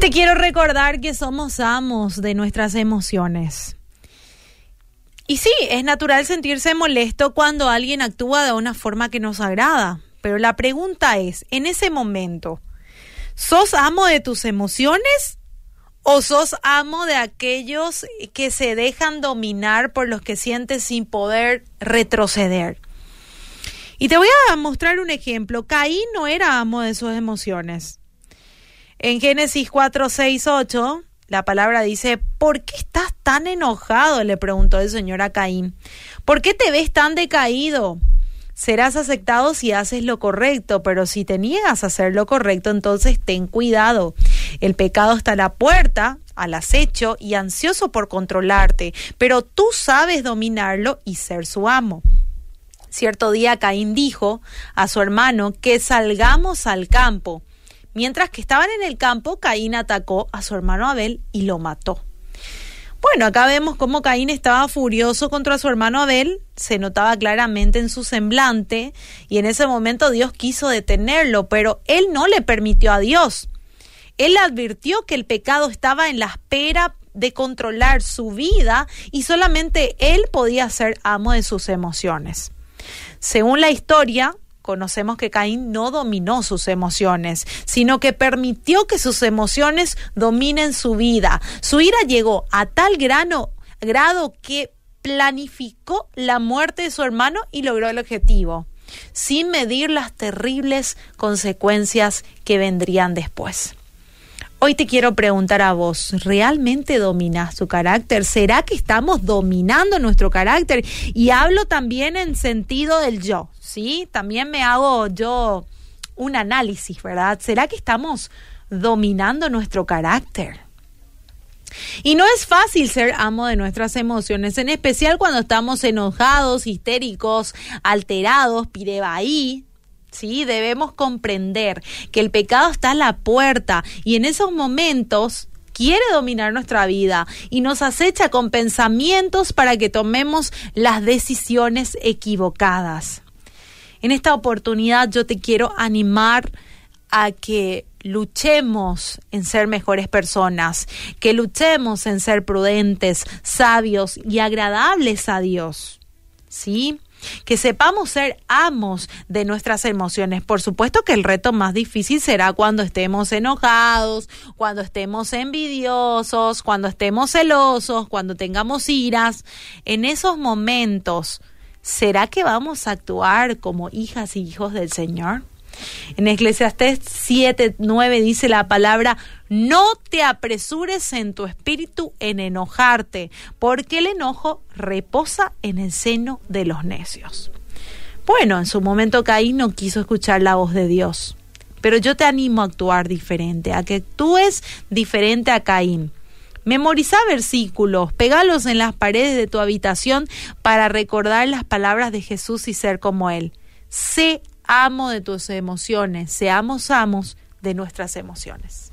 Te quiero recordar que somos amos de nuestras emociones. Y sí, es natural sentirse molesto cuando alguien actúa de una forma que nos agrada, pero la pregunta es, en ese momento, ¿sos amo de tus emociones o sos amo de aquellos que se dejan dominar por los que sientes sin poder retroceder? Y te voy a mostrar un ejemplo. Caín no era amo de sus emociones. En Génesis 4, 6, 8, la palabra dice, ¿por qué estás tan enojado? le preguntó el Señor a Caín. ¿Por qué te ves tan decaído? Serás aceptado si haces lo correcto, pero si te niegas a hacer lo correcto, entonces ten cuidado. El pecado está a la puerta, al acecho y ansioso por controlarte, pero tú sabes dominarlo y ser su amo. Cierto día Caín dijo a su hermano que salgamos al campo. Mientras que estaban en el campo, Caín atacó a su hermano Abel y lo mató. Bueno, acá vemos cómo Caín estaba furioso contra su hermano Abel, se notaba claramente en su semblante, y en ese momento Dios quiso detenerlo, pero él no le permitió a Dios. Él advirtió que el pecado estaba en la espera de controlar su vida y solamente él podía ser amo de sus emociones. Según la historia, conocemos que Caín no dominó sus emociones, sino que permitió que sus emociones dominen su vida. Su ira llegó a tal grano, grado que planificó la muerte de su hermano y logró el objetivo, sin medir las terribles consecuencias que vendrían después. Hoy te quiero preguntar a vos, ¿realmente dominas tu carácter? ¿Será que estamos dominando nuestro carácter? Y hablo también en sentido del yo, ¿sí? También me hago yo un análisis, ¿verdad? ¿Será que estamos dominando nuestro carácter? Y no es fácil ser amo de nuestras emociones, en especial cuando estamos enojados, histéricos, alterados, pirebaí, ¿sí? Debemos comprender que el pecado está a la puerta y en esos momentos quiere dominar nuestra vida y nos acecha con pensamientos para que tomemos las decisiones equivocadas. En esta oportunidad yo te quiero animar a que luchemos en ser mejores personas, que luchemos en ser prudentes, sabios y agradables a Dios. ¿Sí? que sepamos ser amos de nuestras emociones. Por supuesto que el reto más difícil será cuando estemos enojados, cuando estemos envidiosos, cuando estemos celosos, cuando tengamos iras. En esos momentos, ¿será que vamos a actuar como hijas y hijos del Señor? En Eclesiastés 7, 9 dice la palabra, no te apresures en tu espíritu en enojarte, porque el enojo reposa en el seno de los necios. Bueno, en su momento Caín no quiso escuchar la voz de Dios, pero yo te animo a actuar diferente, a que actúes diferente a Caín. Memoriza versículos, pegalos en las paredes de tu habitación para recordar las palabras de Jesús y ser como Él. Sé amo de tus emociones, seamos amos de nuestras emociones.